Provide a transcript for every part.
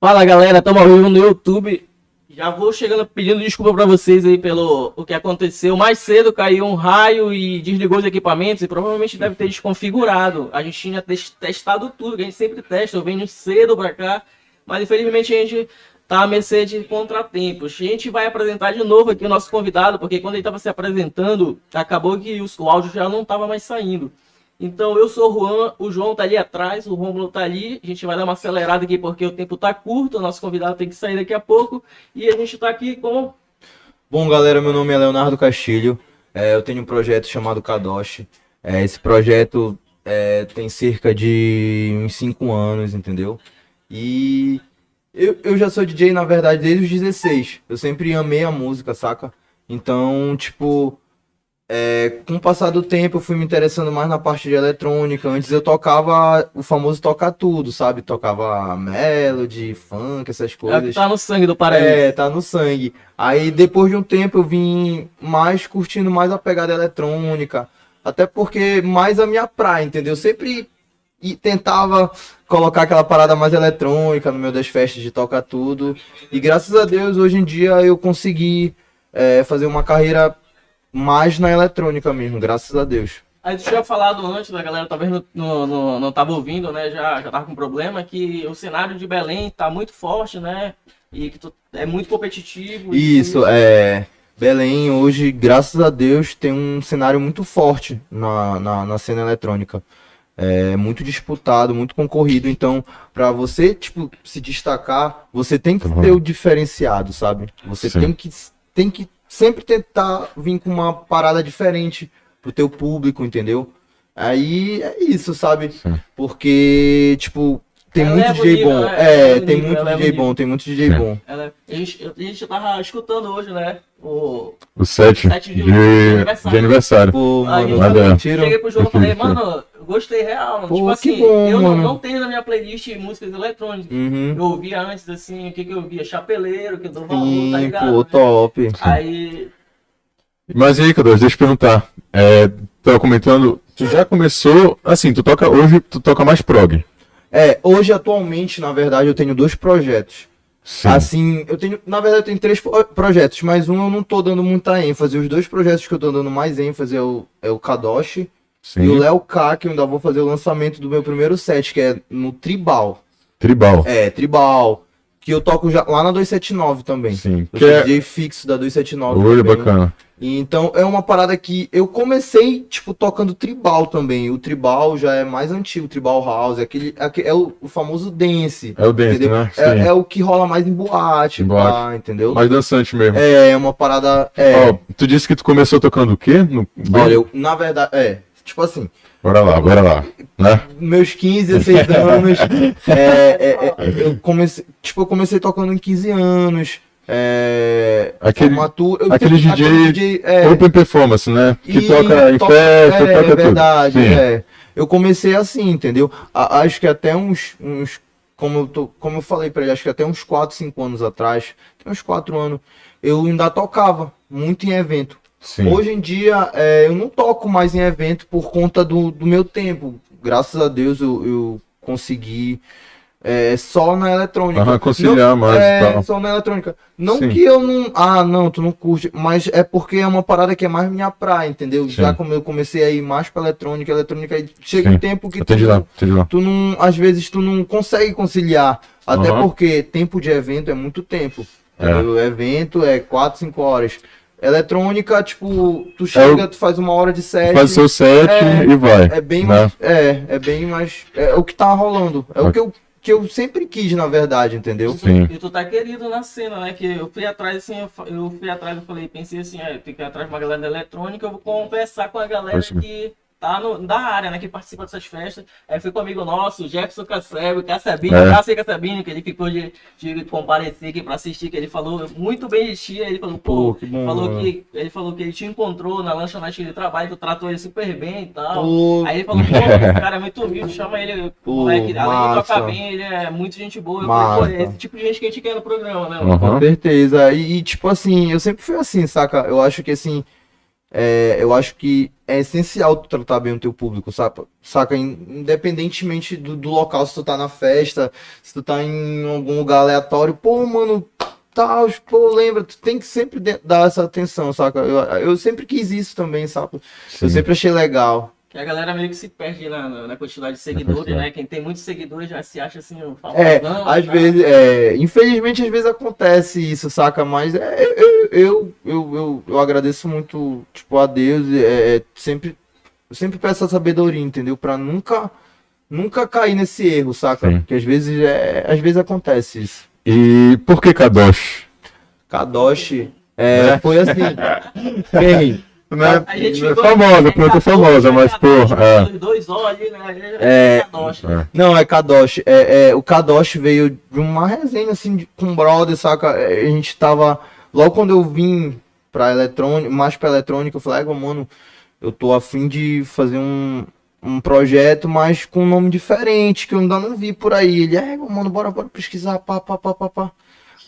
Fala galera, estamos ao vivo no YouTube. Já vou chegando pedindo desculpa para vocês aí pelo o que aconteceu. Mais cedo caiu um raio e desligou os equipamentos e provavelmente deve ter desconfigurado. A gente tinha testado tudo, que a gente sempre testa. Eu venho cedo para cá, mas infelizmente a gente tá à mercê de contratempos. A gente vai apresentar de novo aqui o nosso convidado, porque quando ele estava se apresentando, acabou que o áudio já não estava mais saindo. Então eu sou o Juan, o João tá ali atrás, o Romulo tá ali. A gente vai dar uma acelerada aqui porque o tempo tá curto, o nosso convidado tem que sair daqui a pouco. E a gente tá aqui com. Bom, galera, meu nome é Leonardo Castilho. É, eu tenho um projeto chamado Kadoshi. É, esse projeto é, tem cerca de uns 5 anos, entendeu? E eu, eu já sou DJ, na verdade, desde os 16. Eu sempre amei a música, saca? Então, tipo, é, com o passar do tempo, eu fui me interessando mais na parte de eletrônica. Antes eu tocava o famoso tocar tudo, sabe? Tocava melody, funk, essas coisas. É, tá no sangue do paraíso. É, tá no sangue. Aí depois de um tempo eu vim mais curtindo mais a pegada eletrônica. Até porque mais a minha praia, entendeu? Eu sempre e tentava colocar aquela parada mais eletrônica no meio das festas de tocar tudo. E graças a Deus, hoje em dia eu consegui é, fazer uma carreira mais na eletrônica mesmo, graças a Deus. A gente tinha falado antes, a galera talvez não, não, não, não tava ouvindo, né? Já, já tava com problema, que o cenário de Belém tá muito forte, né? E que tu, é muito competitivo. Isso, é. Belém hoje, graças a Deus, tem um cenário muito forte na, na, na cena eletrônica. É muito disputado, muito concorrido. Então, para você, tipo, se destacar, você tem que uhum. ter o diferenciado, sabe? Você tem que, tem que sempre tentar vir com uma parada diferente pro teu público, entendeu? Aí é isso, sabe? Sim. Porque, tipo, tem ela muito DJ nível, bom. Né? É, tem nível, muito DJ bom, tem muito DJ Sim. bom. Ela, a, gente, a gente tava escutando hoje, né? O, o set, set de, de, aniversário. De aniversário. Pô, mano, mano, cheguei pro João e falei, mano, gostei real. Pô, tipo assim, bom, eu não, não, tenho na minha playlist músicas eletrônicas. Uhum. Eu ouvia antes, assim, o que, que eu ouvia? Chapeleiro, que eu dou valor, Sim, tá ligado? Pô, top. Aí. Mas aí, Cador, deixa eu te perguntar. É, tava comentando, tu já começou, assim, tu toca hoje, tu toca mais prog. É, hoje atualmente, na verdade, eu tenho dois projetos. Sim. Assim, eu tenho, na verdade, eu tenho três projetos, mas um eu não tô dando muita ênfase. Os dois projetos que eu tô dando mais ênfase é o, é o Kadoshi Sim. e o Léo K, que eu ainda vou fazer o lançamento do meu primeiro set, que é no Tribal. Tribal. É, Tribal. Que eu toco já, lá na 279 também. Sim. Eu que é... DJ fixo da 279. Olha, bacana. Então é uma parada que eu comecei, tipo, tocando tribal também. O tribal já é mais antigo, o tribal house, é aquele, é o, o famoso dance. É o dance, entendeu? né? É, é, o que rola mais em boate, em boate. Pá, entendeu? Mais dançante mesmo. É, é uma parada. É... Oh, tu disse que tu começou tocando o quê? No... Olha, eu, na verdade, é, tipo assim. Bora lá, bora lá. Né? Meus 15, 16 anos. é, é, eu comecei, tipo, eu comecei tocando em 15 anos. É, aquele, formatura, aquele DJ, aquele DJ é, Open Performance, né? Que e, toca em festa, é, toca é verdade, é. Eu comecei assim, entendeu? A, acho que até uns, uns como, eu tô, como eu falei para ele, acho que até uns 4, 5 anos atrás, tem uns 4 anos, eu ainda tocava muito em evento. Sim. Hoje em dia, é, eu não toco mais em evento por conta do, do meu tempo. Graças a Deus eu, eu consegui é, só na eletrônica. Conciliar não, mais. É, só na eletrônica. Não Sim. que eu não. Ah, não, tu não curte. Mas é porque é uma parada que é mais minha praia, entendeu? Sim. Já como eu comecei a ir mais pra eletrônica, eletrônica aí chega Sim. um tempo que tu, lá, lá. tu não. Às vezes tu não consegue conciliar. Até uhum. porque tempo de evento é muito tempo. É. O evento é 4, 5 horas. Eletrônica, tipo, tu chega, é tu faz uma hora de set. Faz seu set é, e vai. É bem né? mais. É, é bem mais. É o que tá rolando. É o que eu que eu sempre quis, na verdade, entendeu? Sim. E tu tá querido na cena, né? Que eu fui atrás, assim, eu, eu fui atrás, eu falei, pensei assim, é, eu tenho que ir atrás de uma galera da eletrônica, eu vou conversar com a galera que tá no, da área, né, que participa dessas festas. Aí foi com um amigo nosso, Jefferson Cassebo, Cassabinho, é. Cássio Cassabinho, que ele ficou de, de comparecer aqui pra assistir, que ele falou muito bem de ti, ele falou, pô, pô que bom, falou que ele falou que ele te encontrou na lanchonete que ele trabalha, tu tratou ele super bem e tal. Pô. Aí ele falou, pô, o cara é muito humilde, chama ele, pô, moleque, além de tocar bem, ele é muito gente boa. Eu falei, pô, é esse tipo de gente que a gente quer no programa, né? Uhum. Com certeza. E, tipo assim, eu sempre fui assim, saca? Eu acho que assim é, eu acho que é essencial tu tratar bem o teu público, saca? Saca? In- Independentemente do, do local, se tu tá na festa, se tu tá em algum lugar aleatório, pô, mano, tal, pô, lembra, tu tem que sempre dar essa atenção, saca? Eu, eu sempre quis isso também, saca? Eu Sim. sempre achei legal. Que a galera meio que se perde na, na- na quantidade de seguidores, né? Quem tem muitos seguidores já se acha assim, um É, famosão, às tá? vezes, é, infelizmente, às vezes acontece isso, saca? Mas é, eu, eu, eu, eu, eu agradeço muito, tipo, a Deus, é, é, sempre, eu sempre peço a sabedoria, entendeu? Pra nunca, nunca cair nesse erro, saca? Sim. Porque às vezes, é, às vezes acontece isso. E por que Kadosh? Kadoshi, é, Né? foi assim? Né? A gente É famosa, planta é, famosa, mas, pô, é. Dois olhos né? É. É. Não, é Kadosh. É, é, o Kadosh veio de uma resenha assim de- com brother, saca? É, A gente tava. Logo quando eu vim pra eletrônica, mais pra eletrônica, eu falei, "Égua, mano, eu tô afim de fazer um, um projeto, mas com um nome diferente, que eu ainda não vi por aí. Ele, é, mano, bora, bora pesquisar, pá, pá, pá, pá, pá.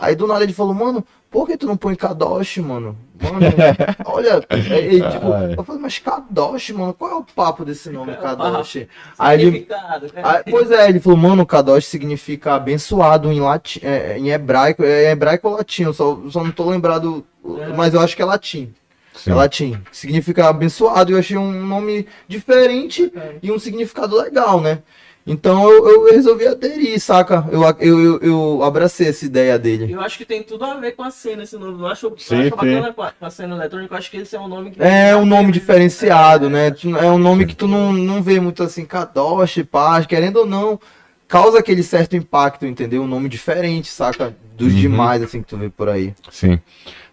Aí do nada ele falou, mano, por que tu não põe Kadosh, mano? Mano, olha, é, é, tipo, eu falei, mas Kadosh, mano, qual é o papo desse nome, É Kadosh? Aí ele, ah, pois é, ele falou, mano, Kadosh significa abençoado em, lati é, em hebraico, é hebraico ou latim, eu só, só não tô lembrado, É. mas eu acho que é latim. Sim. É latim. Significa abençoado, eu achei um nome diferente É. e um significado legal, né? Então eu, eu resolvi aderir, saca? Eu, eu, eu, eu abracei essa ideia dele. Eu acho que tem tudo a ver com a cena esse nome. Eu acho, eu Sim, acho bacana com a, com a cena eletrônica. Eu acho que esse é um nome que. É um nome diferenciado, né? Tu- É um nome que tu não, não vê muito assim, Kadosh, paz, querendo ou não, causa aquele certo impacto, entendeu? Um nome diferente, saca? Dos Uhum. demais, assim, que tu vê por aí. Sim.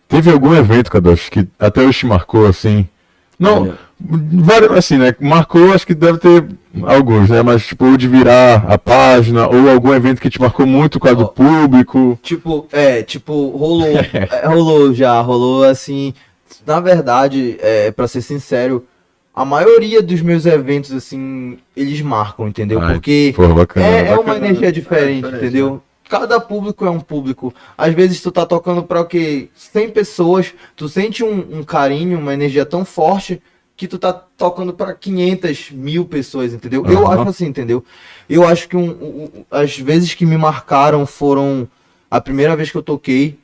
Teve algum evento, Kadosh, que até hoje te marcou, assim? Não, vários, assim, né? Marcou, acho que deve ter alguns, né? Mas, tipo, ou de virar a página, ou algum evento que te marcou muito com a do Ó. público. Tipo, é, tipo, rolou, é, rolou já, rolou assim. Na verdade, é, para ser sincero, a maioria dos meus eventos, assim, eles marcam, entendeu? Ai, Porque Pô, bacana. É, é uma bacana. energia diferente, diferente, entendeu? Cada público é um público. Às vezes tu tá tocando pra o quê? 100 pessoas, tu sente um, um carinho, uma energia tão forte que tu tá tocando pra 500 mil pessoas, entendeu? Eu Aham. acho assim, entendeu? Eu acho que um, um- as vezes que me marcaram foram a primeira vez que eu toquei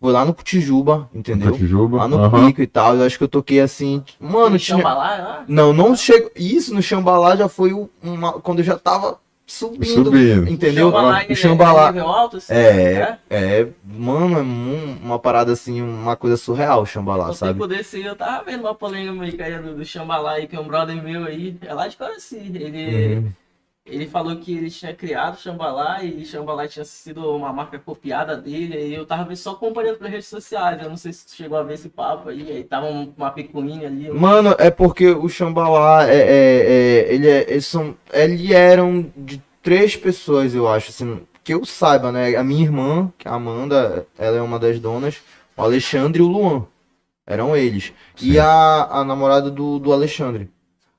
foi lá no Cotijuba, entendeu? Cotijuba, Lá no pico e tal. Eu acho que eu toquei assim, mano, No tinha, Xambalá, lá? não, não chego. Isso no Xambalá já foi uma, quando eu já tava subindo, Subindo. entendeu? O Xambalá. É nível alto, assim, É, é, mano, é uma parada assim, uma coisa surreal o Xambalá, Você sabe? poder ser, eu tava vendo uma polêmica aí do, do Xambalá aí, que é um brother meu aí, é lá de Coraci. Ele, Uhum. Ele falou que ele tinha criado o Xambalá e Xambalá tinha sido uma marca copiada dele. E eu tava só acompanhando pelas redes sociais. Eu não sei se tu chegou a ver esse papo aí. Aí tava um- uma picuinha ali. Mano, é porque o Xambalá é, é, é- ele é, eles são, eles eram de três pessoas, eu acho, assim, que eu saiba, né? A minha irmã, que é a Amanda, ela é uma das donas, o Alexandre e o Luan. Eram eles. Sim. E a, a namorada do, do Alexandre.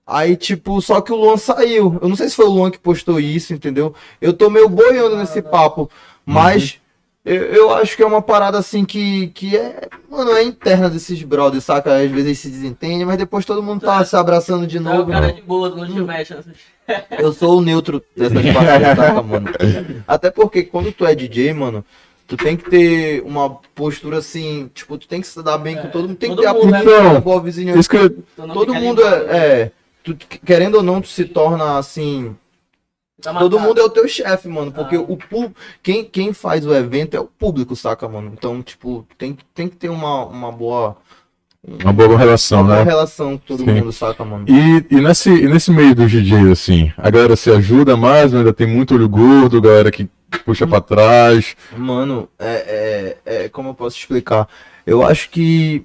Aí, tipo, só que o Luan saiu. Eu não sei se foi o Luan que postou isso, entendeu? Eu tô meio boiando nesse papo. Mas eu, eu acho que é uma parada assim que, que é. Mano, é interna desses brothers, saca? Às vezes eles se desentendem, mas depois todo mundo tá se abraçando de o novo. cara né? de boa, tu não te mexe. né? Eu sou o neutro dessas paradas, saca, mano? Até porque quando tu é DJ, mano, tu tem que ter uma postura assim, tipo, tu tem que se dar bem com todo mundo, tem que todo ter a mundo, né? postura da boa vizinhança. Isso que eu, Todo mundo é, é. Tu- querendo ou não, tu se torna assim. tá Todo mundo é o teu chefe, mano. Porque Ah. o público. Quem, quem faz o evento é o público, saca, mano? Então, tipo, tem, tem que ter uma, uma boa. uma boa relação, uma boa né? relação com todo Sim. mundo, saca, mano? E, e, nesse, e nesse meio dos DJs, assim, a galera se ajuda mais, ou ainda tem muito olho gordo, galera que puxa pra trás. Mano, é, é, é como eu posso explicar? Eu acho que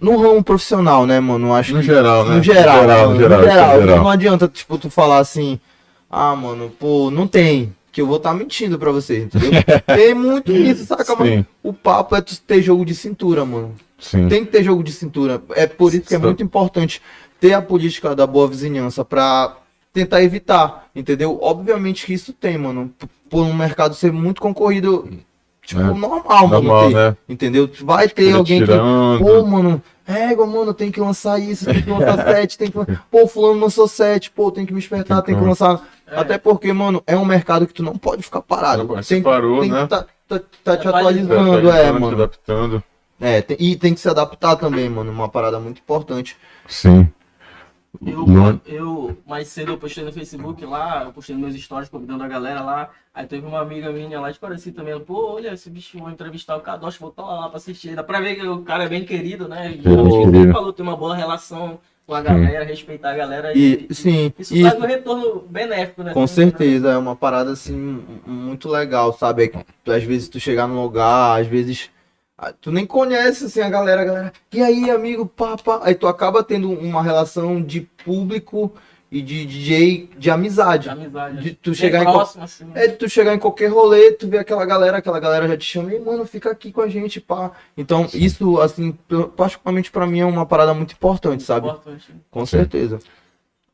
no ramo profissional, né, mano? Eu acho No que, geral, né? No geral, No geral, mano, no geral, no geral. no geral. Não adianta, tipo, tu falar assim, ah, mano, pô, não tem. Que eu vou estar mentindo pra vocês, entendeu? tem muito isso, saca, mano? O papo é tu ter jogo de cintura, mano. sim. Tem que ter jogo de cintura. É por isso que é muito importante ter a política da boa vizinhança pra tentar evitar, entendeu? Obviamente que isso tem, mano. Por um mercado ser muito concorrido, tipo, É. normal, mano. Normal, ter, né? Entendeu? Vai ter Tira- alguém que. tirando. Pô, mano, É, igual, mano, tem que lançar isso, tem que lançar set, tem que. Pô, fulano lançou set, pô, tem que me espertar, Tem tem que lançar. É. Até porque, mano, é um mercado que tu não pode ficar parado. Não tem parou, tem né? que tá, tá, tá te atualizando, Tá é, mano. adaptando. É, tem- e tem que se adaptar também, mano. Uma parada muito importante. Sim. Eu, eu, mais cedo, eu postei no Facebook lá, eu postei nos meus stories convidando a galera lá. Aí teve uma amiga minha lá de Paraci também. Pô, olha, esse bicho, vou entrevistar o Kadosh, vou estar lá pra assistir. Dá pra ver que o cara é bem querido, né? E querido. ele falou, tem uma boa relação com a galera, respeitar a galera. E, sim, isso e traz um retorno benéfico, né? com certeza é uma parada assim muito legal, sabe? É que às vezes tu chegar num lugar, às vezes tu nem conhece assim a galera, a galera. E aí, amigo, pá, pá. Aí tu acaba tendo uma relação de público e de DJ de amizade. De amizade. De tu chegar em próximo, assim. É de tu chegar em qualquer rolê, tu vê aquela galera, aquela galera já te chama, e mano, fica aqui com a gente, pá. Então, isso, assim, particularmente pra mim é uma parada muito importante, sabe? Importante. Com Sim. certeza.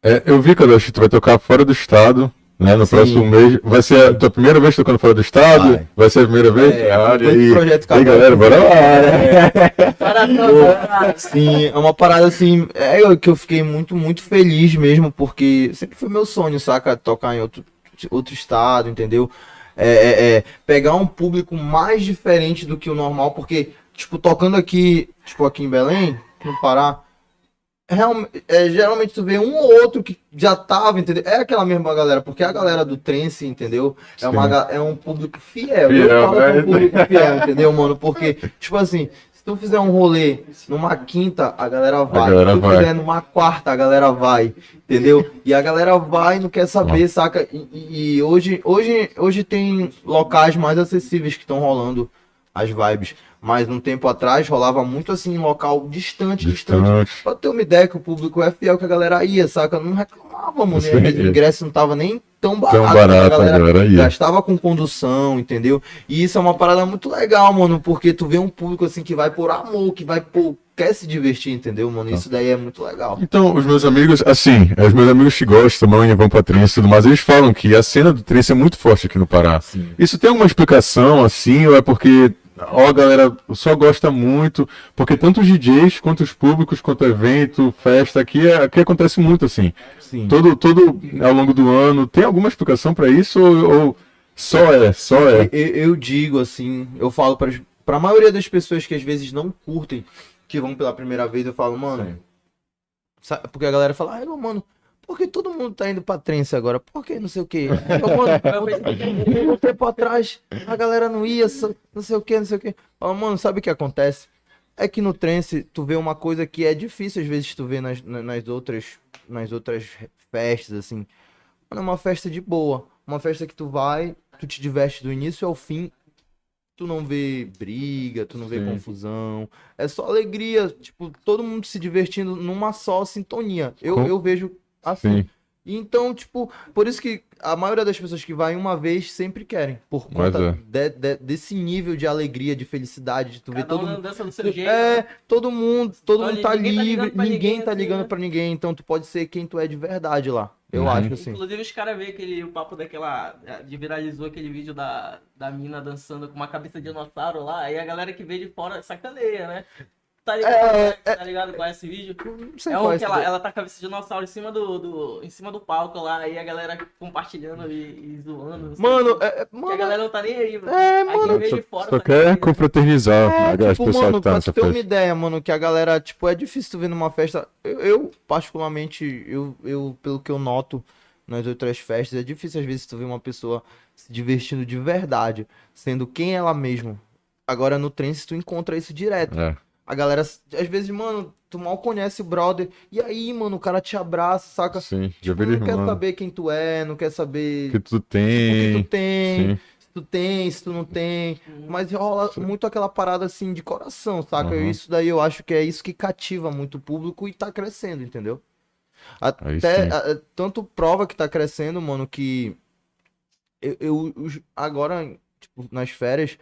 É, eu vi, Kadosh, que tu vai tocar fora do estado, né? No Sim. próximo mês. Vai ser a tua primeira vez tocando fora do estado? Vai. Vai, ser a primeira vez? É, olha aí. projeto E aí, galera, bora lá. né? Para Sim, é uma parada assim, é eu- que eu fiquei muito, muito feliz mesmo, porque sempre foi meu sonho, saca? Tocar em outro, outro estado, entendeu? É, é- é pegar um público mais diferente do que o normal, porque, tipo, tocando aqui, tipo, aqui em Belém, no Pará, realmente, é, geralmente tu vê um ou outro que já tava, entendeu? É aquela mesma galera, porque a galera do trance, entendeu? É, uma, Sim. é um público fiel. Fiel, eu falo é um público fiel, entendeu, mano? Porque, tipo assim, se tu fizer um rolê numa quinta, a galera vai. galera se tu vai. fizer numa quarta, a galera vai. Entendeu? E a galera vai e não quer saber, saca? E, e- e hoje, hoje, hoje tem locais mais acessíveis que estão rolando as vibes. Mas um tempo atrás rolava muito assim, em local distante, distante. Distante. Pra ter uma ideia que o público é fiel, que a galera ia, saca? Não reclamava, mano. E o ingresso não tava nem tão barato. Tão a barato, a galera galera ia. gastava com condução, entendeu? E isso é uma parada muito legal, mano, porque tu vê um público assim que vai por amor, que vai por. quer se divertir, entendeu, mano? Isso daí é muito legal. Então, os meus amigos, assim, os meus amigos que gostam, também vão pra trance e tudo mais, eles falam que a cena do trance é muito forte aqui no Pará. Sim. Isso tem alguma explicação, assim, ou é porque ó, a galera só gosta muito? Porque tanto os DJs, quanto os públicos, quanto evento, festa, aqui, é- aqui acontece muito, assim. Sim. Todo, todo ao longo do ano, tem alguma explicação pra isso ou, ou só é, só é? Eu, eu digo assim, eu falo para pra maioria das pessoas que às vezes não curtem, que vão pela primeira vez, eu falo, mano. sabe- porque a galera fala, não, mano, por que todo mundo tá indo pra trance agora? Por que não sei o quê? Um tempo atrás a galera não ia, não sei o que, não sei o que. Fala, mano, sabe o que acontece? É que no trance tu vê uma coisa que é difícil às vezes tu vê nas, na- nas outras nas outras festas assim. Mano, é uma festa de boa, uma festa que tu vai, tu te diverte do início ao fim. Tu não vê briga, tu não vê Sim. confusão. É só alegria, tipo, todo mundo se divertindo numa só sintonia. Eu, Com- eu vejo assim. Sim. E Então, tipo, por isso que a maioria das pessoas que vai uma vez sempre querem. Por conta é. de- de- desse nível de alegria, de felicidade, de tu ver todo mundo. dança do seu jeito. É, todo mundo, todo Olha, mundo tá ninguém tá livre, ligando ninguém, ninguém, tá assim, ligando né? pra ninguém, então tu pode ser quem tu é de verdade lá. Eu Uhum. acho assim. Inclusive os caras veem aquele o papo daquela. De viralizou aquele vídeo da, da mina dançando com uma cabeça de dinossauro lá, aí a galera que vê de fora sacaneia, né? Tá ligado, É, tá ligado com esse vídeo? Não sei É um é que ela, ela tá com a cabeça de dinossauro em cima do, do, em cima do palco lá, aí a galera compartilhando e, e zoando. Mano, é, é- Que a mano, galera não tá nem aí, mano. é, Aí mano, Só, fora só sacaneia. quer confraternizar É, galera, tipo, o pessoal mano, que tá pra nessa tu ter uma ideia, mano, que a galera, tipo, é difícil tu ver numa festa. Eu, eu, particularmente, eu, eu, pelo que eu noto nas outras festas, é difícil às vezes tu ver uma pessoa se divertindo de verdade, sendo quem ela mesma. Agora no trance tu encontra isso direto. É. A galera, às vezes, mano, tu mal conhece o brother, e aí, mano, o cara te abraça, saca? Sim, já Tipo, não quer irmão. saber quem tu é, não quer saber O que tu o que tem. tu tem, Sim. se tu tem, se tu não tem. Mas rola muito aquela parada assim de coração, saca? Uhum. Isso daí eu acho que é isso que cativa muito o público e tá crescendo, entendeu? Até sim. a- tanto prova que tá crescendo, mano, que eu, eu- agora, tipo, nas férias,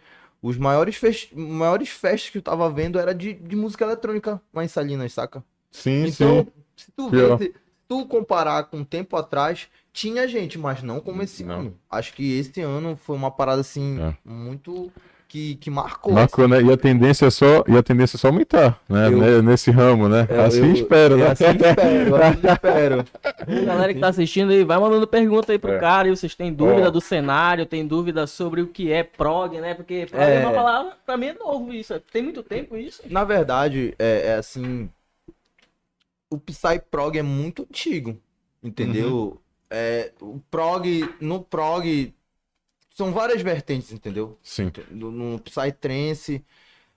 os maiores, fest... maiores festas que eu tava vendo era de, de música eletrônica lá em Salinas, saca? Sim, Então, sim. se tu vê, se tu comparar com um tempo atrás, tinha gente, mas não como esse Não. ano. Acho que esse ano foi uma parada assim, É. muito. Que, que marcou. Marcou, né? E a tendência é só, e a tendência é só aumentar, né? Eu- Né? Nesse ramo, né? Eu- assim eu- espero, é né? assim espero, assim espero. Galera que tá assistindo aí, vai mandando pergunta aí pro É. cara. E vocês têm dúvida Ó. do cenário, tem dúvida sobre o que é prog, né? Porque prog É. é, uma palavra, pra mim é novo isso. Tem muito tempo isso. Na verdade, é, é assim. O Psy Prog é muito antigo. Entendeu? Uhum. É, o prog. No prog. São várias vertentes, entendeu? Sim. No, no Psytrance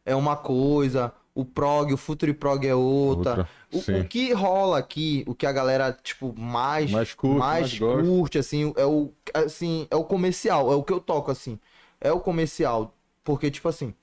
é uma coisa. O prog, o Future Prog é outra. Outra. O, o que rola aqui, o que a galera, tipo, mais, Mais curte, mais mais gosta. curte, assim, é o, assim, é o comercial, é o que eu toco, assim. É o comercial. Porque, tipo assim,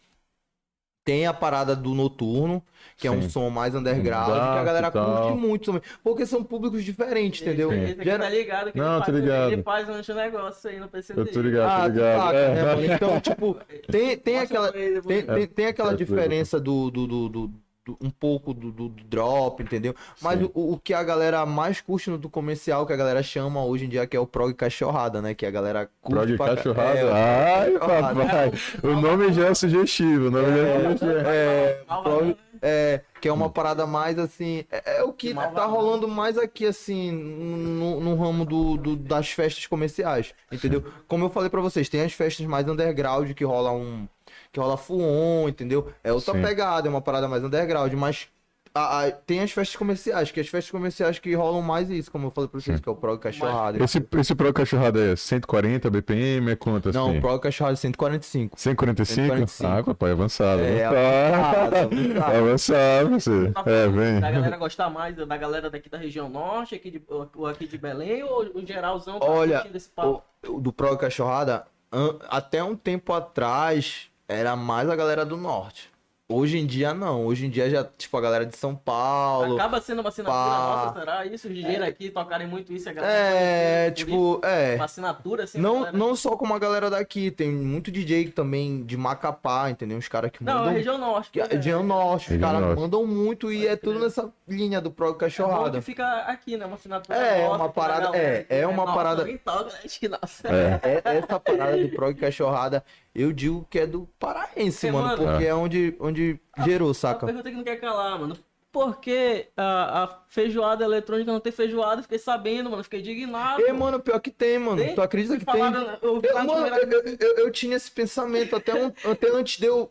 tem a parada do noturno, que é um Sim. som mais underground, Dark que a galera tal. curte muito também. Porque são públicos diferentes, entendeu? Sim. Gera- tá ligado que Não, ele, faz, ligado. ele faz uns negócios aí no PC Eu tô ligado, Ah, tô ligado. saca, É. né? Então, tipo, tem, tem aquela. Tem, tem, tem aquela É, diferença do, do, do, do- do- um pouco do, do- do drop, entendeu? Mas o, o que a galera mais curte no do comercial, que a galera chama hoje em dia, que é o prog cachorrada, né? Que a galera curte Prog cachorrada. É, Ai, cachorrada. papai. O nome já é sugestivo. O nome já é sugestivo. É, prog- né? é, que é uma parada mais assim. É, é o que tá rolando mais aqui, assim, no, no ramo do, do- das festas comerciais. Entendeu? Como eu falei pra vocês, tem as festas mais underground que rola um. Que rola full on, entendeu? É outra Sim. pegada, é uma parada mais underground, mas. a- a- tem as festas comerciais, que as festas comerciais que rolam mais isso, como eu falei pra vocês, Sim. que é o prog cachorrada. Esse, esse Pro Cachorrada é 140 BPM? É quanto assim? Não, o prog cachorrada é 145. 145? 145. Ah, papai, avançado. É, avançado. avançado. Avançado, você. Tá É, vem. Da galera gostar mais da galera daqui da região norte, aqui de, ou aqui de Belém, ou o geralzão tá Olha, curtindo esse papo? O, o do Prog Cachorrada, an- até um tempo atrás, era mais a galera do norte. Hoje em dia, não. Hoje em dia, já, tipo, a galera de São Paulo. Acaba sendo uma assinatura pá. nossa, será isso? Os DJs aqui tocarem muito isso, a galera É, tipo, é. Uma assinatura, assim, Não, galera- não só como a galera daqui, tem muito DJ também de Macapá, entendeu? Uns caras que Não, é mandam. a região norte. que- né? região norte, os caras mandam muito e é tudo nessa linha do Prog É bom Cachorrada. que fica aqui, né? Uma assinatura É, nossa, uma que a parada- galera é, é né, uma nossa, parada- toca, acho que nossa. É. É, essa parada do prog cachorrada, eu digo que é do paraense, É, mano, mano. porque é onde, onde gerou, A saca? pergunta que não quer calar, mano. Por que a, a feijoada eletrônica não tem feijoada? Fiquei sabendo, mano. Fiquei indignado. E, mano, pior que tem, mano. Tem? Tu acredita Fui que tem? Eu, vi Eu, no mano, eu, eu- eu tinha esse pensamento até, um- até antes de eu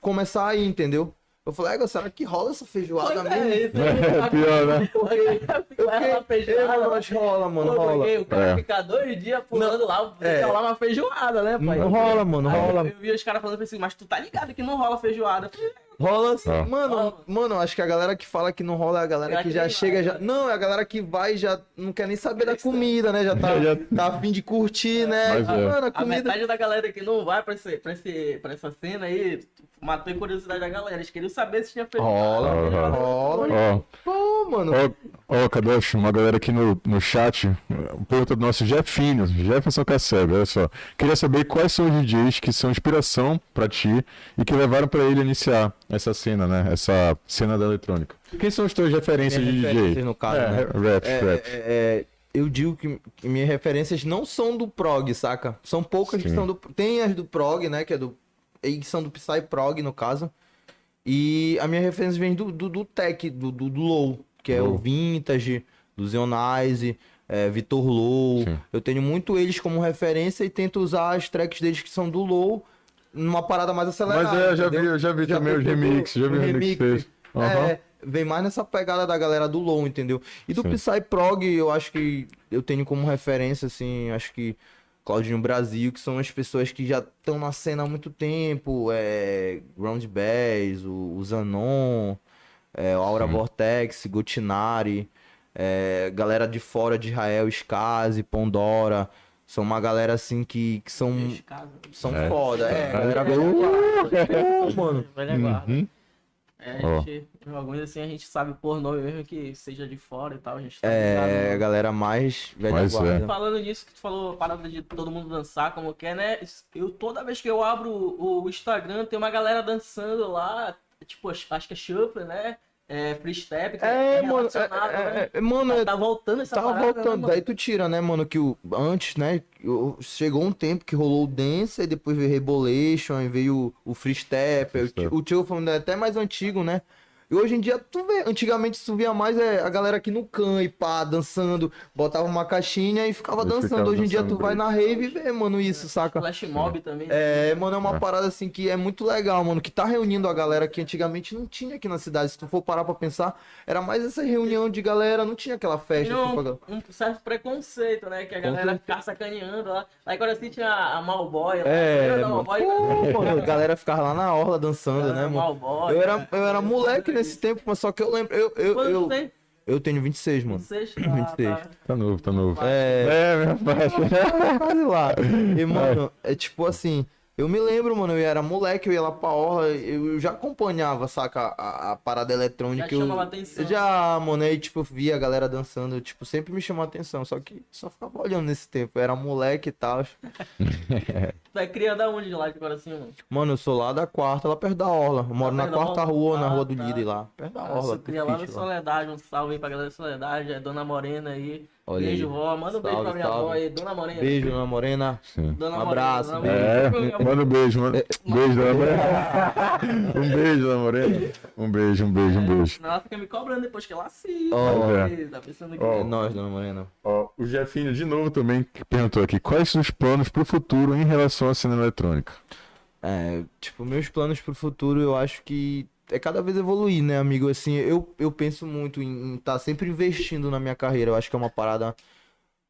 começar aí, entendeu? Eu falei, "Égua, será que rola essa feijoada Pois mesmo? é, isso É, pior, né? Porque Eu fiquei, na "Ei, feijoada. que rola, mano, rola. O cara É. fica dois dias pulando lá, é. lá uma feijoada, né, pai? Não rola, mano, rola. Eu, eu vi os caras falando assim, mas tu tá ligado que não rola feijoada. Eu falei, Rola assim, Ah. mano, Rola. mano, acho que a galera que fala que não rola é a galera que que já chega, vai, já. né? Não, é a galera que vai e já não quer nem saber da comida, né? Já tá, Já- tá afim de curtir, né? Mas Ah, é. Mano, a A comida. metade da galera que não vai pra, esse, pra, esse, pra essa cena aí matou a curiosidade da galera. Eles queriam saber se tinha feijoada. Rola, rola. Ó, Pô, mano. Ó, ó, Kadosh, uma galera aqui no, no chat, pergunta do nosso Jefinho, Jefferson Cassebe, olha só. Queria saber quais são os DJs que são inspiração pra ti e que levaram pra ele iniciar essa cena, né? Essa cena da eletrônica. Quem são as tuas referências Minhas de referências, DJ? no caso, é, né? Raps, É, raps. é, é, eu digo que, que minhas referências não são do prog, saca? São poucas que Sim. são do. Tem as do prog, né? Que é do. E são do Psy Prog, no caso. E a minha referência vem do, do, do tech, do, do, do low, que é Low. o Vintage, do Zeonize, é, Vitor Low. Sim. Eu tenho muito eles como referência e tento usar as tracks deles que são do low numa parada mais acelerada. Mas é, já vi, eu já vi Já também os remixes, já vi o remix deles. Aham. É, vem mais nessa pegada da galera do low, entendeu? E do Sim. Psy Prog, eu acho que eu tenho como referência, assim, acho que Claudinho Brasil, que são as pessoas que já estão na cena há muito tempo, é, Ground Bass, o, o Zanon, é, o Aura Sim. Vortex, Gotinari, é, galera de fora de Israel, Skazi, Pondora, são uma galera assim que, que são, casa. são É. foda, é, É. galera velha guarda. mano. Velha guarda. Uhum. É, a gente, alguns assim a gente sabe por nome mesmo que seja de fora e tal, a gente tá É, a ligado, né? galera mais velha Mas é. guarda. Falando nisso que tu falou, parada de todo mundo dançar como quer, né? Eu toda vez que eu abro o, o Instagram, tem uma galera dançando lá, tipo, acho que é Shuffle, né? é, free step, que É, mano, relacionado, é, né? é, é, mano, Tá voltando essa Tava parada, né, voltando, mano? daí tu tira, né, mano, que o, antes, né, o- chegou um tempo que rolou o Dance, aí depois veio Rebolation, aí veio o, o Free Step, o, Step. o Tio é até mais antigo, né, e hoje em dia tu vê, antigamente tu via mais é, a galera aqui no can e pá, dançando, botava uma caixinha e ficava Eles dançando, hoje em dia tu vai na rave e vê, mano, isso, saca? Flash Mob também. É, mano, é uma É. parada assim que é muito legal, mano, que tá reunindo a galera que antigamente não tinha aqui na cidade. Se tu for parar pra pensar, era mais essa reunião de galera, não tinha aquela festa. Tinha assim, pra um, certo preconceito, né? Que a galera ficava sacaneando lá. Lá em Coraci tinha a Malboy. É, mano. Malboy? Pô, mano, a galera ficava lá na orla dançando, né, mano? Malboy. Eu era, eu era moleque nesse tempo, mas só que eu lembro. Eu, eu, Quanto eu, tem? eu tenho 26, mano. 26? 26. Tá novo, tá novo. É, É, minha faixa. quase lá. E, mano, é tipo assim. Eu me lembro, mano, eu era moleque, eu ia lá pra orla, eu já acompanhava, saca, a, a parada eletrônica. Já eu, chamava atenção. Já, mano, aí, tipo, via a galera dançando, tipo, sempre me chamou a atenção, só que só ficava olhando nesse tempo, eu era moleque e tal. Tu é cria da onde lá de Coraci, mano? Mano, eu sou lá da quarta, lá perto da orla, eu moro Lá na quarta rua, na Ah, rua do tá. líder lá, perto da Ah, orla. eu cria lá lá. Soledade, um salve aí pra galera da Soledade, é Dona Morena aí. Olha beijo, aí. vó. Manda um beijo Salve, pra minha salve. avó aí, Dona Morena. Beijo, Dona Morena. Dona Um Morena, abraço, Dona É, manda um beijo, manda. Beijo, dona Morena. Um beijo, dona Morena. Um beijo, um beijo, um beijo. Senão ela fica me cobrando depois que ela assiste. Ó, é. Tá pensando que... Ó. É nóis, Dona Morena. Ó, o Jefinho de novo também que perguntou aqui: quais são os planos pro futuro em relação à cena eletrônica? É, tipo, meus planos pro futuro, eu acho que é cada vez evoluir, né, amigo? Assim, eu, eu penso muito em estar sempre investindo na minha carreira. Eu acho que é uma parada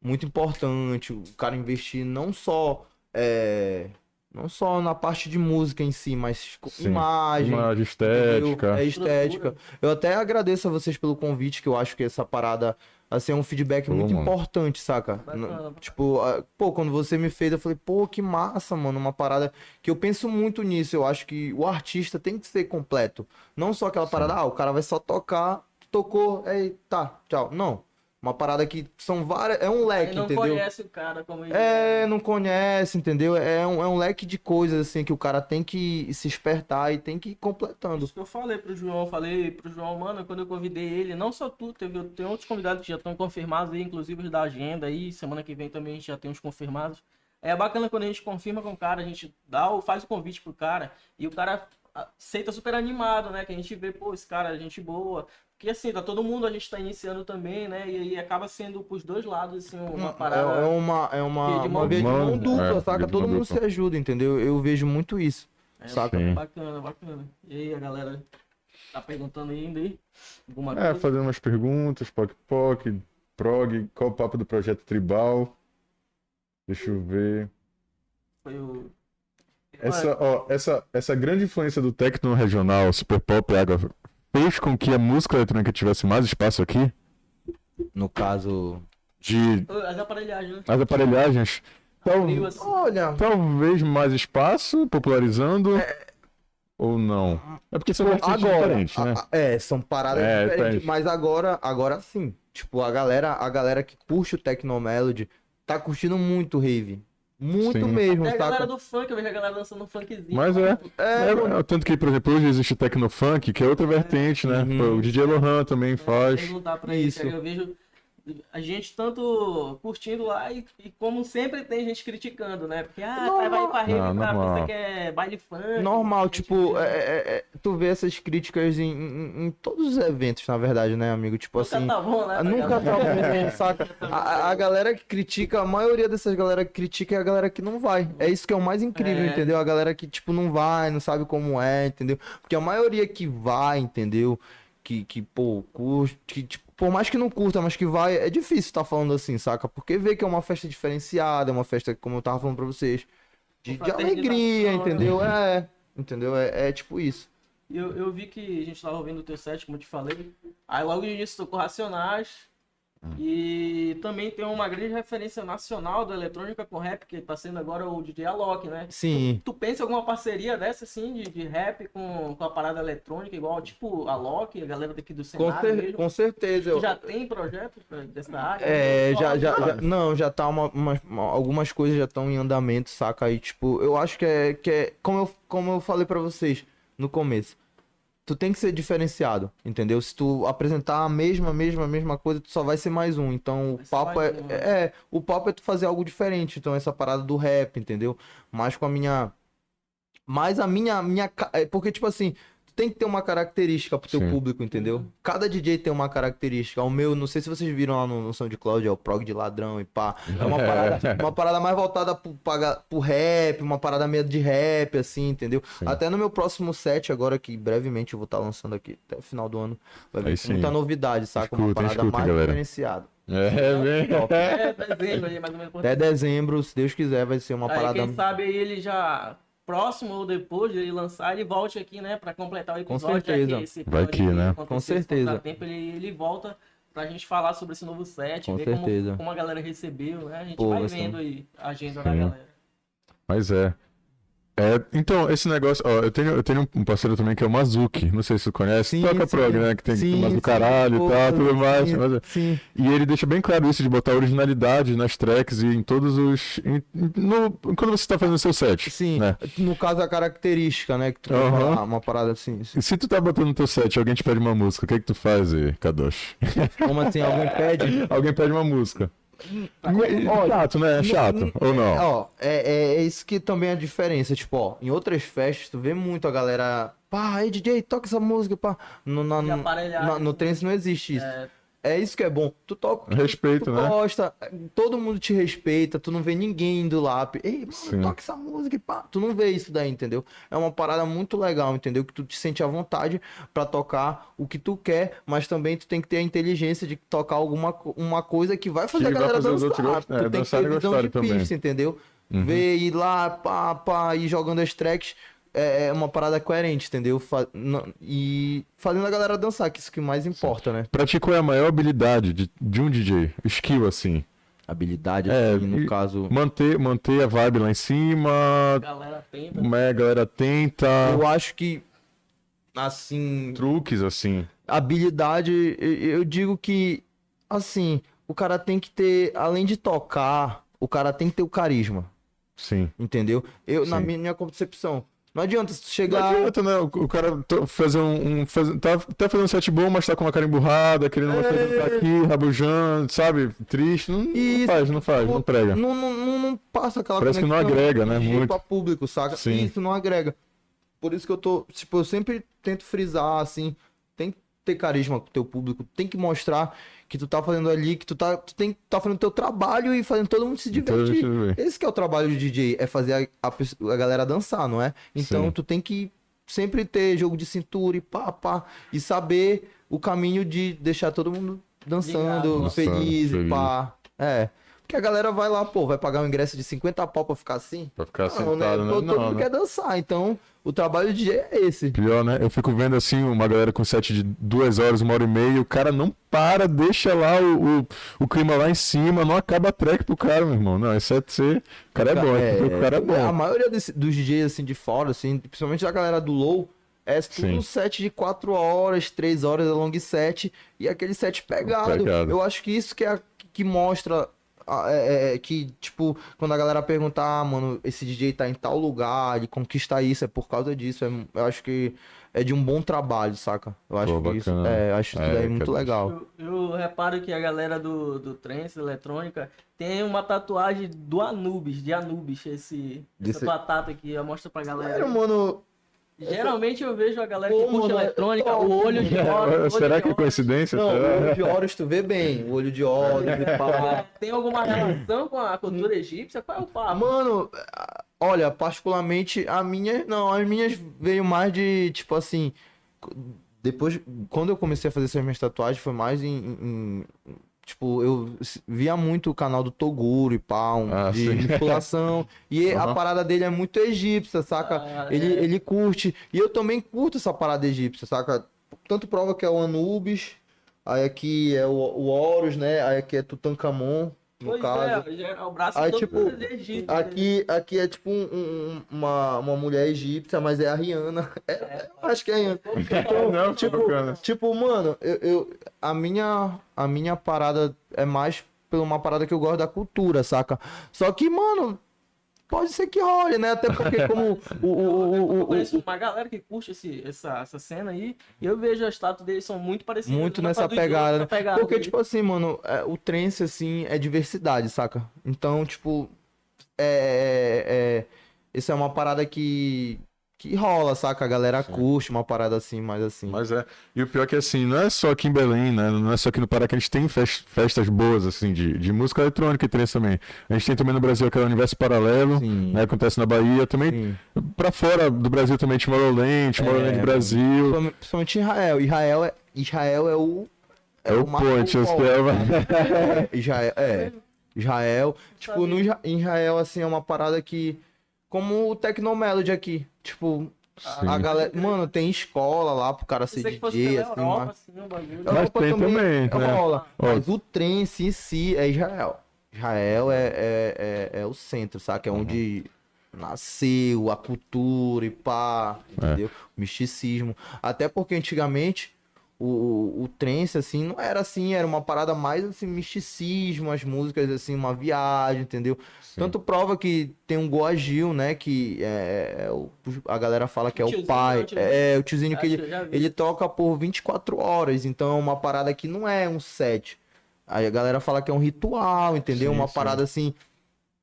muito importante. O cara investir não só. É, não só na parte de música em si, mas com Sim. imagem. Imagem estética. É estética. Eu até agradeço a vocês pelo convite, que eu acho que essa parada, assim, é um feedback Pô, muito mano. importante, saca? Bacana. Tipo, pô, quando você me fez, eu falei, pô, que massa, mano, uma parada que eu penso muito nisso. Eu acho que o artista tem que ser completo. Não só aquela parada, ah, o cara vai só tocar, tocou, aí, tá, tchau. Não. Uma parada que são várias, é um leque, não entendeu? conhece o cara como ele É, não conhece, entendeu? É um, é um leque de coisas, assim, que o cara tem que se espertar e tem que ir completando. Isso que eu falei pro João, eu falei pro João, mano, quando eu convidei ele, não só tu, teve, tem outros convidados que já estão confirmados aí, inclusive os da agenda aí, semana que vem também a gente já tem uns confirmados. É bacana quando a gente confirma com o cara, a gente dá o, faz o convite pro cara e o cara aceita super animado, né? Que a gente vê, pô, esse cara é gente boa. Porque assim, tá todo mundo, a gente tá iniciando também, né? E aí acaba sendo pros dois lados, assim, uma É, parada. é uma, é uma, de uma mão de dupla. mão dupla, É, saca? Todo mundo dupla. se ajuda, entendeu? Eu vejo muito isso, É, saca? Sim. Bacana, bacana. E aí, a galera tá perguntando ainda aí? Alguma É, coisa? fazendo umas perguntas, Poc Poc, Prog, qual o papo do projeto Tribal? Deixa eu ver. Foi o. Essa, ó, essa, essa grande influência do techno regional, super pop, água, fez com que a música eletrônica tivesse mais espaço aqui? No caso. De As aparelhagens, as aparelhagens? Tal- assim. Olha, talvez mais espaço, popularizando. Ou não? É porque são agora. diferentes, né? a- a- é, são paradas É, diferentes. diferente. Mas agora, agora sim. Tipo, a galera, a galera que curte o Tecnomelody tá curtindo muito rave. Muito Sim. mesmo, É a galera saca? do funk, eu vejo a galera dançando um funkzinho. Mas é. É, É, mano. tanto que, por exemplo, hoje existe o Tecnofunk, que é outra vertente, né? Uhum. O DJ Lohan também faz. Tem que lutar pra Isso. isso. Eu vejo a gente tanto curtindo lá e, e como sempre tem gente criticando, né? Porque, ah, Normal. vai pra rave Ah, pra normal. você que é baile funk. Normal, tipo, é, é- é- tu vê essas críticas em, em- em todos os eventos, na verdade, né, amigo? Tipo Nunca assim. tá bom, né? Nunca tá bom, saca? A, a galera que critica, a maioria dessas galera que critica é a galera que não vai. É isso que é o mais incrível, É. entendeu? A galera que, tipo, não vai, não sabe como é, entendeu? Porque a maioria que vai, entendeu? Que, que pô, curte, que, tipo, por mais que não curta, mas que vai, é difícil estar falando assim, saca? Porque vê que é uma festa diferenciada, é uma festa, como eu tava falando pra vocês, de, de alegria, né? entendeu? É, entendeu? É, é tipo isso. Eu, eu vi que a gente tava ouvindo o teu set, como eu te falei. Aí logo no início tocou Racionais. E também tem uma grande referência nacional da eletrônica com rap, que tá sendo agora o DJ Alok, né? Sim. Tu pensa em alguma parceria dessa, assim, de, de rap com, com a parada eletrônica, igual tipo a Loki, a galera daqui do Com, Senado cer- mesmo? com certeza. Tu já tem projeto pra- dessa área? É, já, já, já- não, já tá uma, uma- algumas coisas já estão em andamento, saca? Aí, tipo, eu acho que é, que é como, eu, como eu falei pra vocês no começo, tu tem que ser diferenciado, entendeu? Se tu apresentar a mesma, mesma, mesma coisa, tu só vai ser mais um. Então, Vai o papo é, um, né? é, o papo é tu fazer algo diferente. Então, essa parada do rap, entendeu? Mais com a minha mais a minha minha é porque tipo assim, tem que ter uma característica pro teu Sim. público, entendeu? Cada DJ tem uma característica. O meu, não sei se vocês viram lá no, no SoundCloud, é o prog de ladrão e pá. É uma parada, uma parada mais voltada pro, pro rap, uma parada meio de rap, assim, entendeu? Sim. Até no meu próximo set, agora que brevemente eu vou estar lançando aqui, até o final do ano, vai vir muita novidade, saca? uma Escutem, parada escutem, mais galera. diferenciada. É, bem. Top. É, dezembro aí, mais ou menos. por Até dezembro, se Deus quiser, vai ser uma Aí, parada. quem sabe aí ele já, próximo ou depois de ele lançar, ele volte aqui, né, pra completar o episódio. já certeza. que esse Vai que, né? Com certeza. contratempo, ele, ele volta pra gente falar sobre esse novo set, Com ver certeza. como, como a galera recebeu, né? A gente Pô, vai vendo aí a agenda da galera. Mas é. É, então, esse negócio, ó, eu tenho, eu tenho um parceiro também que é o Mazuki, não sei se você conhece, Sim, toca sim. prog, né, que tem Sim, mais do caralho e tal, tudo mais, sim, mas- sim. e ele deixa bem claro isso de botar originalidade nas tracks e em todos os, em- no, quando você tá fazendo seu set, Sim, né, no caso a característica, né? Que tu Aham. falar, uma parada assim. e se tu tá botando no teu set, alguém te pede uma música, o que é que tu faz, eh, Kadosh? Como assim, alguém pede. alguém pede uma música. Olha, chato, né? É chato, ou não? Ó, é, é, é isso que também é a diferença. Tipo, ó, em outras festas, tu vê muito a galera. Pá, aí DJ, toca essa música, pá. No, na, no, aparelhagem. na- no trance não existe isso. É, É isso que é bom. Tu toca. Respeito, tu né? gosta, todo mundo te respeita, tu não vê ninguém indo lá. Ei, mano, toca essa música e pá. Tu não vê isso daí, entendeu? É uma parada muito legal, entendeu? Que tu te sente à vontade pra tocar o que tu quer, mas também tu tem que ter a inteligência de tocar alguma uma coisa que vai fazer Que a galera fazer dançar. outros é, tu tem que ter visão de também. pista, entendeu? Uhum. Ver ir lá, pá, pá, e jogando as tracks. É é uma parada coerente, entendeu? Fa- não- e fazendo a galera dançar, que isso que mais importa, né? Pra ti, qual é a maior habilidade de, de um DJ? Skill, assim. Habilidade, É, assim, no caso. Manter, manter a vibe lá em cima, a galera tenta. né, a galera tenta, Eu acho que, assim, truques, assim. habilidade, eu, digo que, assim, o cara tem que ter, além de tocar, o cara tem que ter o carisma, Sim. entendeu? Eu, na Sim. minha, minha concepção, não adianta se tu Não chegar... adianta, né? O, cara fazer um. um tá, tá fazendo um set bom, mas tá com uma cara emburrada, querendo mostrar que tá aqui, rabujando, sabe? Triste. Não, não faz, não faz, não prega. Não, não, não, não passa aquela Parece que não agrega, né? Muito. pra público, saca? Sim. Isso não agrega. Por isso que eu tô, tipo, eu sempre tento frisar, assim, ter carisma com o teu público, tem que mostrar que tu tá fazendo ali, que tu tá, tu tem, tá fazendo teu trabalho e fazendo todo mundo se divertir. Esse que é o trabalho do DJ, é fazer a, a, a galera dançar, não é? Então Sim. tu tem que sempre ter jogo de cintura e pá, pá, e saber o caminho de deixar todo mundo dançando, Ligado. feliz e feliz. pá. É. Porque a galera vai lá, pô, vai pagar um ingresso de 50 pau pra ficar assim? Pra ficar Não, sentado, né? né? Todo, todo Não, mundo né? quer dançar, então o trabalho do DJ é esse. Pior, né? Eu fico vendo assim uma galera com set de duas horas, uma hora e meia, e o cara não para, deixa lá o, o, o clima lá em cima, não acaba a track pro cara, meu irmão. Não, isso é de ser. O cara é bom, é, porque o cara é A bom. maioria desse- dos DJs assim de fora, assim, principalmente da galera do low, é tudo Sim. um set de 4 horas, 3 horas, é long set, e aquele set pegado. Pegado. Eu acho que isso que é a- que mostra é, é, que, tipo, quando a galera perguntar, ah, mano, esse DJ tá em tal lugar, ele conquista isso, é por causa disso. é- eu acho que é de um bom trabalho, saca? Eu acho Pô, que isso, bacana. é, eu acho isso É, daí muito legal. Eu, eu reparo que a galera do, do trance eletrônica tem uma tatuagem do Anubis, de Anubis, esse, essa batata aqui, eu mostro pra galera. Sério, mano, Geralmente eu vejo a galera Pô, que curte é eletrônica, o olho de óleo. Será de que é coincidência? não, o olho de Horus tu vê bem, o olho de Horus pá. Tem alguma relação com a cultura egípcia? Qual é o papo? Mano, olha, particularmente a minha, não, as minhas veio mais de, tipo assim, depois, quando eu comecei a fazer essas minhas tatuagens, foi mais em- em- tipo, eu via muito o canal do Toguro e pá, um, Ah, de sim. musculação, e a Uhum. parada dele é muito egípcia, saca? Ah, ele, é. ele curte, e eu também curto essa parada egípcia, saca? Tanto prova que é o Anubis, aí aqui é o, o Horus, né, aí aqui é Tutankhamon, no Pois caso. é, já é o braço Aí, todo tipo, de egípcio, né? Aqui, aqui é tipo um- um- uma, uma mulher egípcia, mas é a Rihanna. É, eu acho que é a Rihanna. Então, Não, tipo, bacana. tipo, mano, eu, eu- a, minha, a minha parada é mais por uma parada que eu gosto da cultura, saca? Só que, mano, Pode ser que role, né? Até porque como o, o, o, o, conheço uma galera que curte esse, essa, essa cena aí, e eu vejo a estátua deles são muito parecidas. muito nessa pegada, né? pegada Porque, tipo assim, mano, é, o trance, assim, é diversidade, saca? Então, tipo, é, é, é- Isso é uma parada que. Que rola, saca? A galera curte uma parada assim, mais assim. Mas é. E o pior é que assim, não é só aqui em Belém, né? Não é só aqui no Pará que a gente tem fes- festas boas, assim, de, de música eletrônica e trance também. A gente tem também no Brasil aquele Universo Paralelo, Sim. né? Acontece na Bahia. Também Sim. pra fora do Brasil também Tomorrowland, Tomorrowland É, Brasil. Principalmente- Israel. Israel é, Israel é o. É o marco point, do as polo. trevas. É, Israel, é. Israel. Tipo, no em Israel, assim, é uma parada que. Como o Tecnomelody aqui. Tipo, Sim. a galera. Mano, tem escola lá pro cara ser DJ, assim, Europa, mas. assim. Mas Europa tem também, né? rola. Mas o trance em si é Israel. Israel é, é, é, é o centro, saca? É onde nasceu a cultura e pá, entendeu? O misticismo. Até porque antigamente o, o, o trance, assim, não era assim, era uma parada mais assim, misticismo, as músicas, assim, uma viagem, entendeu? Tanto prova que tem um Goagil, né? Que é, é o, a galera fala que é o pai. né, o tiozinho. É, o tiozinho que ele, ele toca por 24 horas, então é uma parada que não é um set. Aí a galera fala que é um ritual, entendeu? Sim, uma sim. parada assim,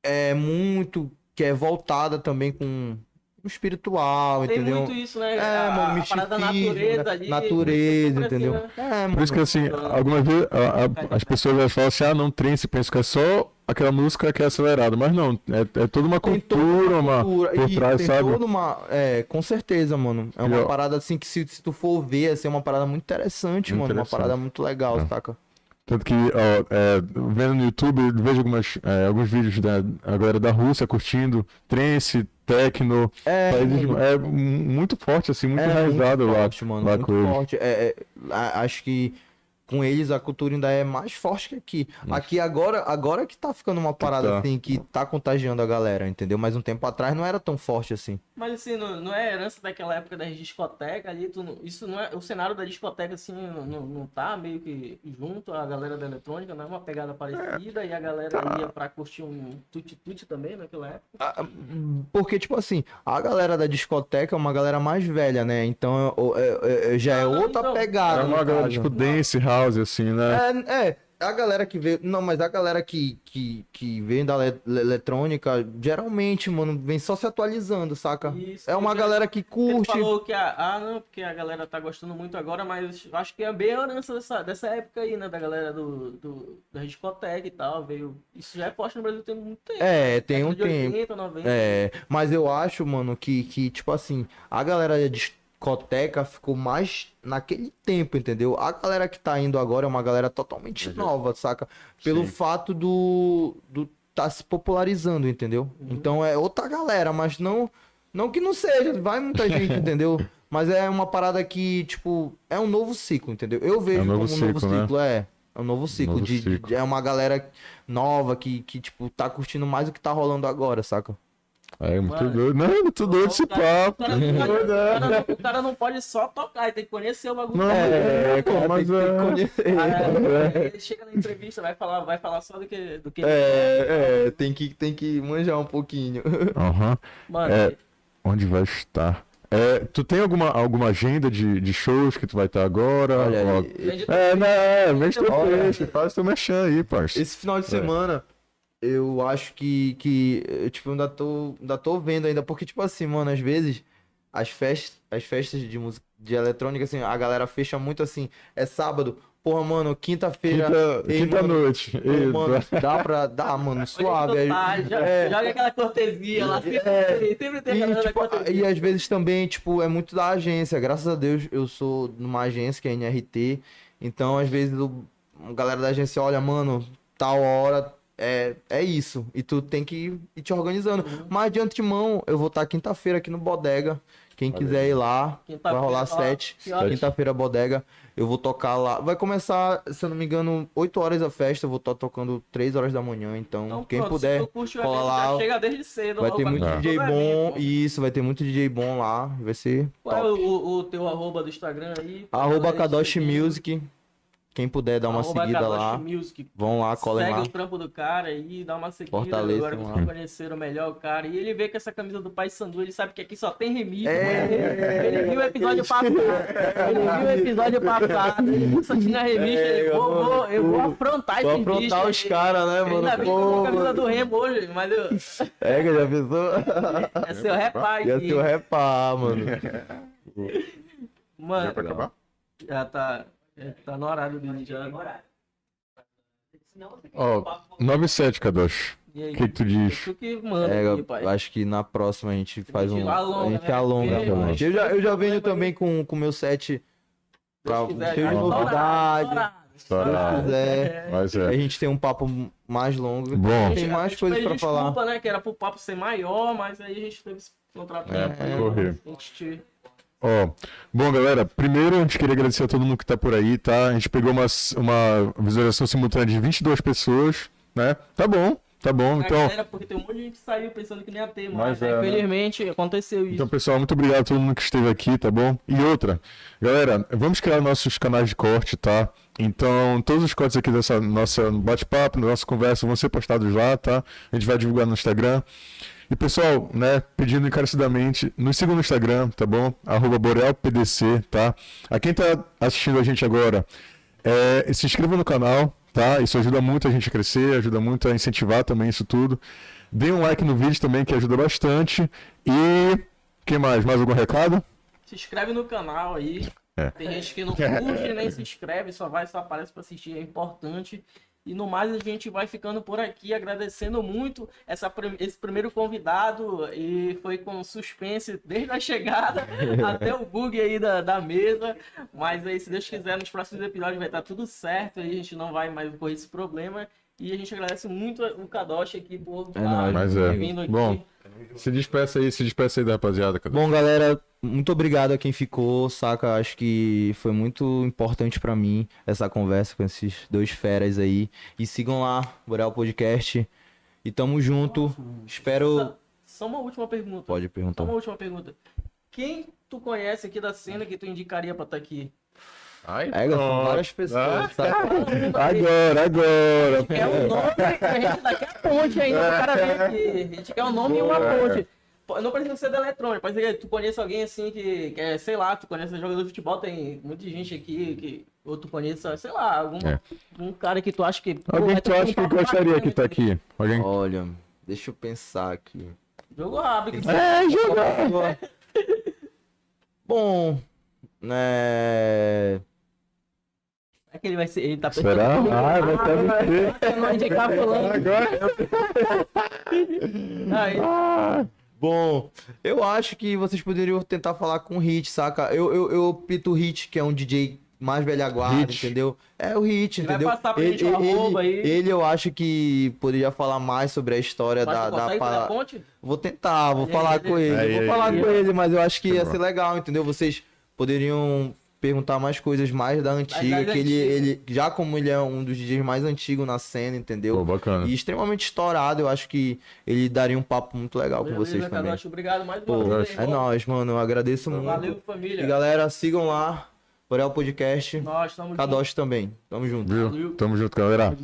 é muito, que é voltada também com o espiritual, Tem entendeu? muito isso, né? É, a, mano, a parada da misticismo, natureza né? ali. natureza, entendeu? né? É, Por isso que assim, algumas vezes a- a- as pessoas elas falam assim, ah, não trance, pensam que é só aquela música que é acelerada, mas não, é, é toda uma Tem toda cultura, uma, cultura, por e trás, tem sabe? toda uma. É, com certeza, mano. É uma eu- parada assim que se, se tu for ver, assim, é uma parada muito interessante, Muito mano. Uma parada muito legal, É. saca? Tanto que, ó, é, vendo no YouTube, eu vejo algumas, é, alguns vídeos da galera da Rússia curtindo trance, techno, É, países- mano. é mu- muito forte, assim, muito É enraizado lá, forte, mano, lá muito forte. É, é, acho que com eles a cultura ainda é mais forte que aqui. Aqui agora, agora que tá ficando uma parada tá. assim que tá contagiando a galera, entendeu? Mas um tempo atrás não era tão forte assim. Mas assim, não, não é herança daquela época das discotecas ali, tu isso não é. O cenário da discoteca, assim, não, não, não tá meio que junto a galera da eletrônica, não é uma pegada parecida, e a galera Tá. ia pra curtir um tuti-tuti também naquela época. Ah, Porque, tipo assim, a galera da discoteca é uma galera mais velha, né? Então é- é- é- já é Ah, não, outra então. pegada. É uma galera, tipo, dance house, assim, né? É, é, a galera que veio. Não, mas a galera que, que, que vem da le- le- eletrônica, geralmente, mano, vem só se atualizando, saca? Isso, é uma galera que Ele curte. falou que a, ah, não, porque a galera tá gostando muito agora, mas acho que é bem a herança dessa, dessa época aí, né? Da galera do, do, da discoteca e tal, veio. Isso já é forte no Brasil tem muito tempo. É, tem um de tempo. 80, 90. É, mas eu acho, mano, que, que tipo assim, a galera da discoteca ficou mais naquele tempo, entendeu? A galera que tá indo agora é uma galera totalmente nova, saca? Pelo Sim. fato do, do tá se popularizando, entendeu? Então é outra galera, mas não não que não seja, vai muita gente, entendeu? Mas é uma parada que, tipo, é um novo ciclo, entendeu? Eu vejo É um como um novo ciclo, né? ciclo, é. É um novo ciclo, Novo de, de- ciclo. é uma galera nova que, que, tipo, tá curtindo mais o que tá rolando agora, saca? É muito Mano. doido. Não, é muito doido esse cara- papo. O cara, não pode- o cara não- o cara não pode só tocar, ele tem que conhecer o bagulho. Não, é, cara, mas tem que é- conhecer. Aí, ele chega na entrevista, vai falar, vai falar só do que. Do que É, é, tem que, tem que manjar um pouquinho. Aham. Mano, É. Onde vai estar? É, tu tem alguma, alguma agenda de, de shows que tu vai estar agora? Olha Ó, É, né? Mexe teu peixe, faz teu mexão aí, parça. esse final de É. eu acho que, que eu, tipo, ainda tô, ainda tô vendo ainda, porque, tipo assim, mano, às vezes, as festas, as festas de música, de eletrônica, assim, a galera fecha muito assim, é sábado, porra, mano, quinta-feira, Quinta, ei, quinta mano, noite. Mano, dá pra, dá, mano, suave. Aí- joga, é, joga aquela cortesia lá. Sempre, É. tem, sempre tem E, tipo, cortesia. e às vezes também, tipo, é muito da agência. Graças a Deus, eu sou numa agência que é a NRT. Então, às vezes, o, a galera da agência olha, mano, tal hora é, é isso. E tu tem que ir te organizando. Uhum. Mas de antemão, eu vou estar quinta-feira aqui no Bodega. Quem Olha quiser ir lá, vai rolar sete. Quinta-feira, Bodega. Eu vou tocar lá. Vai começar, se eu não me engano, 8 horas a festa. Eu vou estar tocando 3 horas da manhã. Então, Então, quem pronto, puder. cola lá, chega desde cedo. Vai ter muito bagulho DJ bom. Isso, vai ter muito DJ bom lá. Vai ser Qual é top. o, o teu arroba do Instagram aí? Arroba seguir. Music. Quem puder dar uma Arroba seguida lá, Music. vão lá, colhem Segue lá. o trampo do cara aí, dá uma seguida. Fortaleçam Agora que vocês conheceram melhor o cara. E ele vê que essa camisa do Pai Sandu, ele sabe que aqui só tem remix. É. Ele viu o episódio passado. Ele viu o episódio passado. Ele só tinha remix. É, ele, vou, vou, eu vou afrontar Vou esse aprontar bicho os aí. caras, né, Ainda mano? bem que eu tô com a camisa Pô, do Remo hoje, mas eu, é, que já pensou? é seu repá Ia aqui. ser o repá, mano. Mano, Já pra acabar? já tá, já tá no horário do vídeo. Já. Ó, 9-7, Kadosh. E aí? O que, tu diz? Tu que manda É, aqui, pai. eu acho que na próxima a gente faz um. alonga, a gente né? alonga também. mano, Eu já, eu já venho também com o meu set pra quiser, cheio de novidade. Deus quiser. Mas A é. gente tem um papo mais longo. Bom. Tem A mais gente coisas pra falar. Desculpa, né? Que era pro papo ser maior, mas aí a gente teve esse contrato. É, pra correr. Ó, bom, galera, primeiro a gente queria agradecer a todo mundo que tá por aí, tá? A gente pegou uma, uma visualização simultânea de 22 pessoas, né? Tá bom, tá bom. A Então, galera, porque tem um monte de gente que saiu pensando que nem ia ter, mas, Mas é, né, né? infelizmente aconteceu isso. Então, pessoal, muito obrigado a todo mundo que esteve aqui, tá bom? E outra, galera, vamos criar nossos canais de corte, tá? Então, todos os cortes aqui dessa nossa bate-papo, da nossa conversa vão ser postados lá, tá? A gente vai divulgar no Instagram. E, pessoal, né, pedindo encarecidamente, nos sigam no Instagram, tá bom? Arroba BorealPDC, tá? A quem tá assistindo a gente agora, é, se inscreva no canal, tá? Isso ajuda muito a gente a crescer, ajuda muito a incentivar também isso tudo. Dê um like no vídeo também, que ajuda bastante. E. que mais? Mais algum recado? Se inscreve no canal aí. É. Tem gente que não curte, nem se inscreve, só vai, só aparece pra assistir, é importante. E no mais a gente vai ficando por aqui, agradecendo muito essa, esse primeiro convidado e foi com suspense desde a chegada até o bug aí da, da mesa. Mas aí, se Deus quiser, nos próximos episódios vai estar tudo certo, aí a gente não vai mais correr esse problema. E a gente agradece muito o Kadosh aqui por É. Mas é. vindo aqui. Bom, se despeça aí, se despeça aí da rapaziada, cadê? Bom, galera, muito obrigado a quem ficou, saca? Acho que foi muito importante pra mim essa conversa com esses dois feras aí. E sigam lá, Boreal Podcast. E tamo junto. Espero. Só, só uma última pergunta. Pode Só perguntar. uma última pergunta. Quem tu conhece aqui da cena que tu indicaria pra estar aqui? Ai, É, são várias pessoas, saca? Agora, agora. Quer o nome, a gente daqui a ponte ainda pro cara vir aqui. A gente quer o nome e uma ponte. Não precisa ser da eletrônica, pode ser que tu conheça alguém assim que, que é, sei lá, tu conhece jogador de futebol, tem muita gente aqui que ou tu conheça, sei lá, algum É. um cara que tu acha que. pô, Alguém que tu acha que gostaria que tá aqui? Alguém? Olha, deixa eu pensar aqui. Jogo rápido. que É, jogar. Bom, né. É que ele vai ser. Ele tá pensando. Será? Ah, vai estar Ah, não indicar fulano. Agora. Aí, Bom, eu acho que vocês poderiam tentar falar com o Hit, saca? Eu, eu, eu pito o Hit, que é um DJ mais velha guarda, Hit. entendeu? É o Hit, Ele vai entendeu? passar pra ele, gente o ele, aí. ele eu acho que poderia falar mais sobre a história mas da, da pa- ponte? Vou tentar, vou Aí, falar aí, com ele. aí, vou aí, falar aí. com ele, mas eu acho que ia Tá ser legal, entendeu? Vocês poderiam perguntar mais coisas mais da antiga, que ele, ele, já como ele é um dos DJs mais antigos na cena, entendeu? Pô, bacana. E extremamente estourado, eu acho que ele daria um papo muito legal com vocês também. Kadosh, Obrigado mais Pô, uma vez. é nóis, mano. Eu agradeço muito. Valeu, família. E galera, sigam lá. Boreal Podcast. Nós estamos Kadosh também. Tamo junto. Viu? Tamo junto, galera.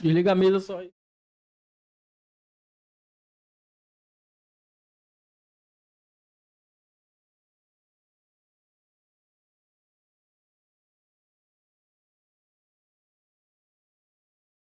Desliga a mesa só aí.